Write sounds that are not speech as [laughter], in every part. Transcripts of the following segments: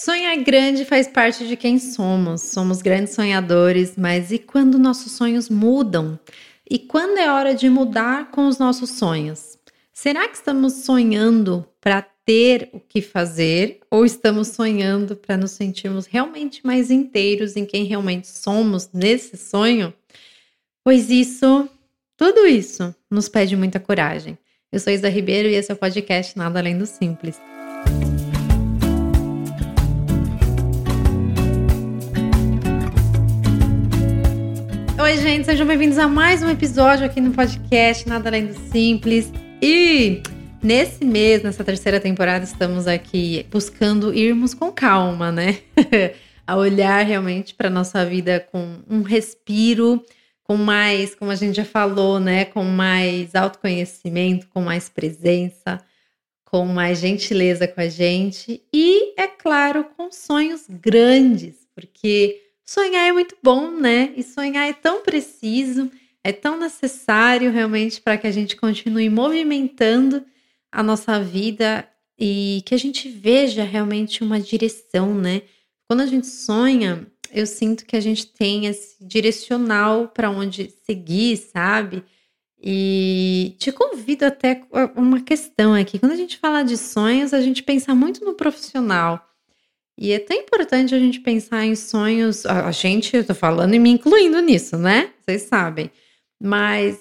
Sonhar grande faz parte de quem somos. Somos grandes sonhadores, mas e quando nossos sonhos mudam? E quando é hora de mudar com os nossos sonhos? Será que estamos sonhando para ter o que fazer ou estamos sonhando para nos sentirmos realmente mais inteiros em quem realmente somos nesse sonho? Pois isso, tudo isso nos pede muita coragem. Eu sou Isa Ribeiro e esse é o podcast Nada Além do Simples. Oi, gente, sejam bem-vindos a mais um episódio aqui no podcast Nada Além do Simples. E nesse mês, nessa terceira temporada, estamos aqui buscando irmos com calma, né? [laughs] a olhar realmente para nossa vida com um respiro, com mais, como a gente já falou, né, com mais autoconhecimento, com mais presença, com mais gentileza com a gente e, é claro, com sonhos grandes, porque Sonhar é muito bom, né? E sonhar é tão preciso, é tão necessário realmente para que a gente continue movimentando a nossa vida e que a gente veja realmente uma direção, né? Quando a gente sonha, eu sinto que a gente tem esse direcional para onde seguir, sabe? E te convido até uma questão aqui. Quando a gente fala de sonhos, a gente pensa muito no profissional. E é tão importante a gente pensar em sonhos. A gente, eu tô falando e me incluindo nisso, né? Vocês sabem. Mas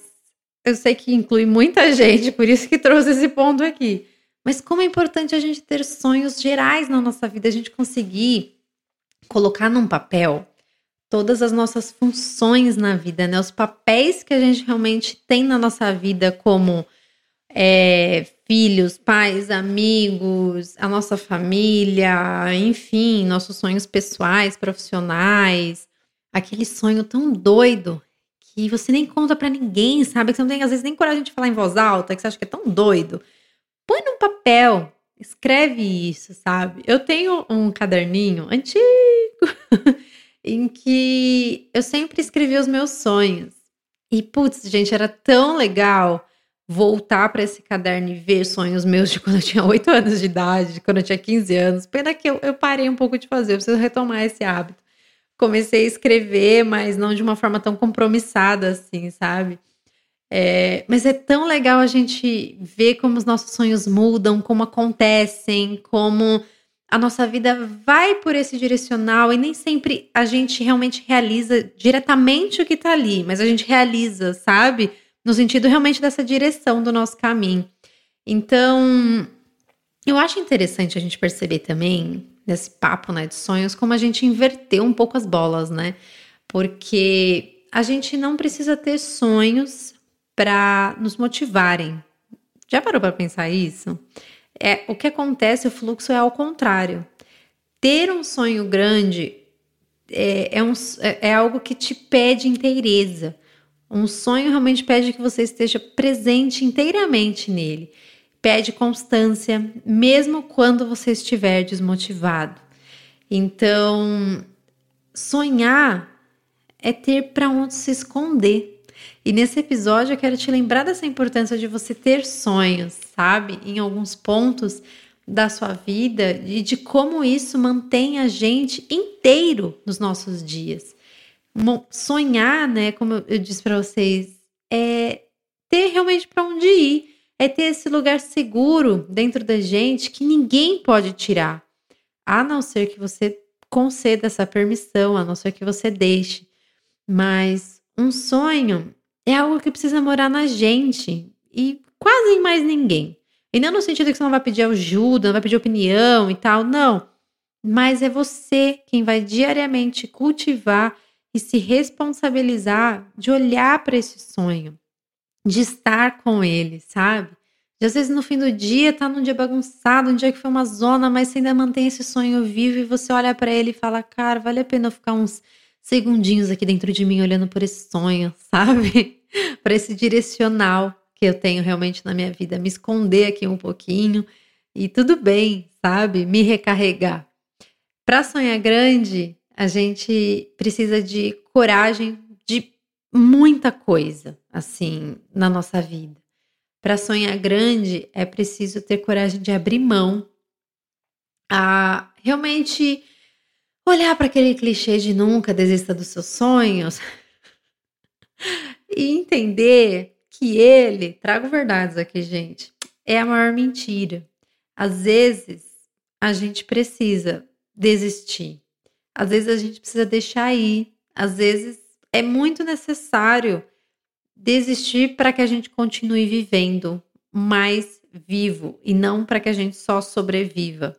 eu sei que inclui muita [laughs] gente, por isso que trouxe esse ponto aqui. Mas como é importante a gente ter sonhos gerais na nossa vida, a gente conseguir colocar num papel todas as nossas funções na vida, né? Os papéis que a gente realmente tem na nossa vida como é, filhos, pais, amigos, a nossa família, enfim, nossos sonhos pessoais, profissionais, aquele sonho tão doido que você nem conta para ninguém, sabe? Que você não tem às vezes nem coragem de falar em voz alta, que você acha que é tão doido. Põe num papel, escreve isso, sabe? Eu tenho um caderninho antigo [laughs] em que eu sempre escrevi os meus sonhos. E putz, gente, era tão legal voltar para esse caderno e ver sonhos meus de quando eu tinha 8 anos de idade, de quando eu tinha 15 anos. Pena que eu, eu parei um pouco de fazer, eu preciso retomar esse hábito. Comecei a escrever, mas não de uma forma tão compromissada assim, sabe? É, mas é tão legal a gente ver como os nossos sonhos mudam, como acontecem, como a nossa vida vai por esse direcional e nem sempre a gente realmente realiza diretamente o que tá ali, mas a gente realiza, sabe? No sentido realmente dessa direção do nosso caminho. Então, eu acho interessante a gente perceber também, nesse papo né, de sonhos, como a gente inverteu um pouco as bolas, né? Porque a gente não precisa ter sonhos para nos motivarem. Já parou para pensar isso? É, o que acontece, o fluxo é ao contrário. Ter um sonho grande é, é, um, é, é algo que te pede inteireza. Um sonho realmente pede que você esteja presente inteiramente nele. Pede constância, mesmo quando você estiver desmotivado. Então, sonhar é ter para onde se esconder. E nesse episódio eu quero te lembrar dessa importância de você ter sonhos, sabe? Em alguns pontos da sua vida e de como isso mantém a gente inteiro nos nossos dias sonhar, né, como eu disse para vocês, é ter realmente para onde ir, é ter esse lugar seguro dentro da gente que ninguém pode tirar, a não ser que você conceda essa permissão, a não ser que você deixe. Mas um sonho é algo que precisa morar na gente e quase em mais ninguém. E não no sentido que você não vai pedir ajuda, não vai pedir opinião e tal, não. Mas é você quem vai diariamente cultivar e se responsabilizar de olhar para esse sonho, de estar com ele, sabe? De às vezes no fim do dia tá num dia bagunçado, um dia que foi uma zona, mas você ainda mantém esse sonho vivo e você olha para ele e fala: "Cara, vale a pena eu ficar uns segundinhos aqui dentro de mim olhando por esse sonho, [laughs] sabe? para esse direcional que eu tenho realmente na minha vida, me esconder aqui um pouquinho e tudo bem, sabe? Me recarregar. Para sonhar grande, a gente precisa de coragem de muita coisa, assim, na nossa vida. Para sonhar grande, é preciso ter coragem de abrir mão a realmente olhar para aquele clichê de nunca desista dos seus sonhos [laughs] e entender que ele, trago verdades aqui, gente, é a maior mentira. Às vezes a gente precisa desistir. Às vezes a gente precisa deixar ir. Às vezes é muito necessário desistir para que a gente continue vivendo mais vivo e não para que a gente só sobreviva.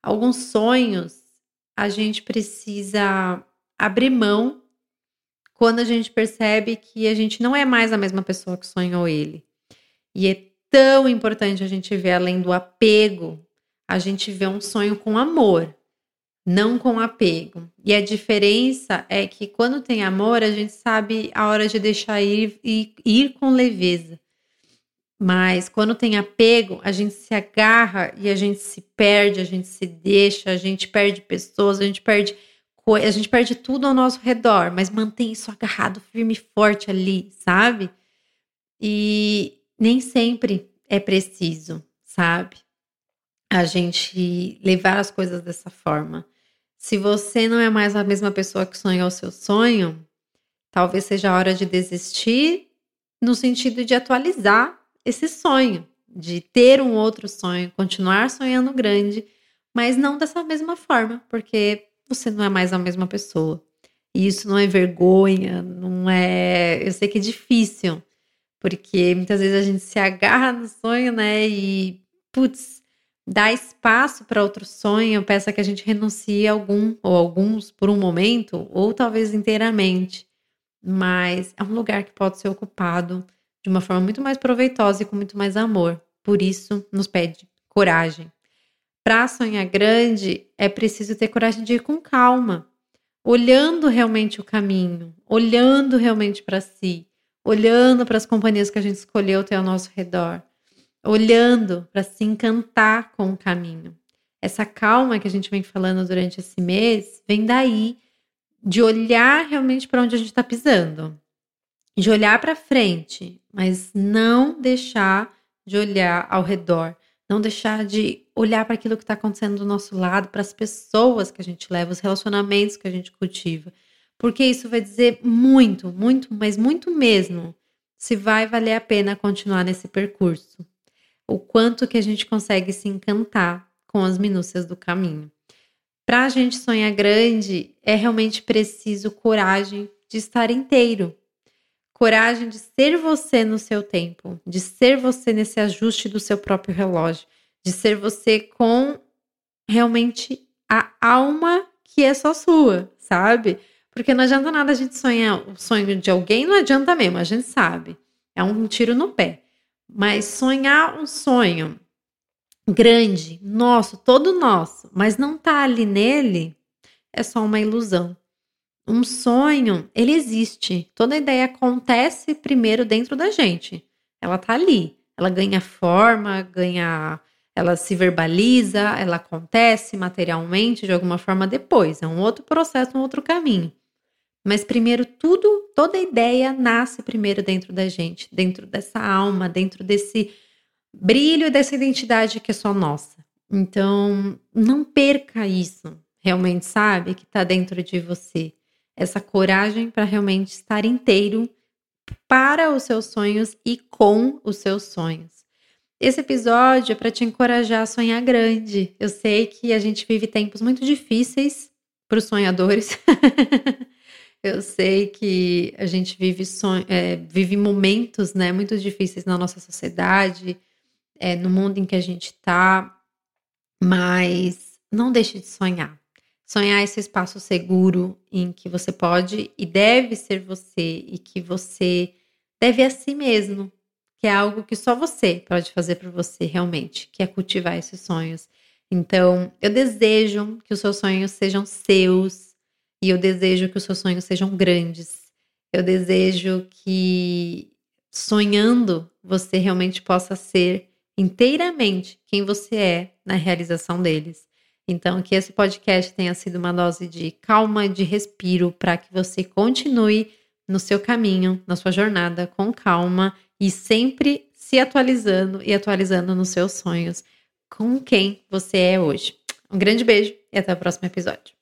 Alguns sonhos a gente precisa abrir mão quando a gente percebe que a gente não é mais a mesma pessoa que sonhou ele. E é tão importante a gente ver além do apego, a gente vê um sonho com amor, não com apego. E a diferença é que quando tem amor, a gente sabe a hora de deixar ir e ir com leveza. Mas quando tem apego, a gente se agarra e a gente se perde, a gente se deixa, a gente perde pessoas, a gente perde a gente perde tudo ao nosso redor, mas mantém isso agarrado firme e forte ali, sabe? E nem sempre é preciso, sabe? A gente levar as coisas dessa forma. Se você não é mais a mesma pessoa que sonhou o seu sonho, talvez seja a hora de desistir no sentido de atualizar esse sonho, de ter um outro sonho, continuar sonhando grande, mas não dessa mesma forma, porque você não é mais a mesma pessoa. E isso não é vergonha, não é. Eu sei que é difícil, porque muitas vezes a gente se agarra no sonho, né? E, putz, dá espaço para outro sonho, peça que a gente renuncie a algum ou alguns por um momento, ou talvez inteiramente. Mas é um lugar que pode ser ocupado de uma forma muito mais proveitosa e com muito mais amor. Por isso, nos pede coragem. Para sonhar grande, é preciso ter coragem de ir com calma, olhando realmente o caminho, olhando realmente para si, olhando para as companhias que a gente escolheu ter ao nosso redor, olhando para se encantar com o caminho. Essa calma que a gente vem falando durante esse mês vem daí de olhar realmente para onde a gente está pisando de olhar para frente, mas não deixar de olhar ao redor, não deixar de olhar para aquilo que está acontecendo do nosso lado, para as pessoas que a gente leva, os relacionamentos que a gente cultiva, porque isso vai dizer muito, muito, mas muito mesmo, se vai valer a pena continuar nesse percurso. O quanto que a gente consegue se encantar com as minúcias do caminho. Para a gente sonhar grande, é realmente preciso coragem de estar inteiro, coragem de ser você no seu tempo, de ser você nesse ajuste do seu próprio relógio, de ser você com realmente a alma que é só sua, sabe? Porque não adianta nada a gente sonhar o sonho de alguém, não adianta mesmo, a gente sabe. É um tiro no pé. Mas sonhar um sonho grande, nosso, todo nosso, mas não tá ali nele, é só uma ilusão um sonho, ele existe. Toda ideia acontece primeiro dentro da gente. Ela tá ali. Ela ganha forma, ganha, ela se verbaliza, ela acontece materialmente de alguma forma depois. É um outro processo, um outro caminho. Mas primeiro tudo, toda ideia nasce primeiro dentro da gente, dentro dessa alma, dentro desse brilho dessa identidade que é só nossa. Então, não perca isso, realmente, sabe? Que tá dentro de você essa coragem para realmente estar inteiro para os seus sonhos e com os seus sonhos. Esse episódio é para te encorajar a sonhar grande. Eu sei que a gente vive tempos muito difíceis para os sonhadores. [laughs] Eu sei que a gente vive, son... É, vive momentos né, muito difíceis na nossa sociedade, é, no mundo em que a gente está, mas não deixe de sonhar. Sonhar esse espaço seguro em que você pode e deve ser você e que você deve a si mesmo, que é algo que só você pode fazer por você realmente, que é cultivar esses sonhos. Então, eu desejo que os seus sonhos sejam seus e eu desejo que os seus sonhos sejam grandes. Eu desejo que sonhando você realmente possa ser inteiramente quem você é na realização deles. Então, que esse podcast tenha sido uma dose de calma, de respiro, para que você continue no seu caminho, na sua jornada com calma e sempre se atualizando e atualizando nos seus sonhos com quem você é hoje. Um grande beijo e até o próximo episódio.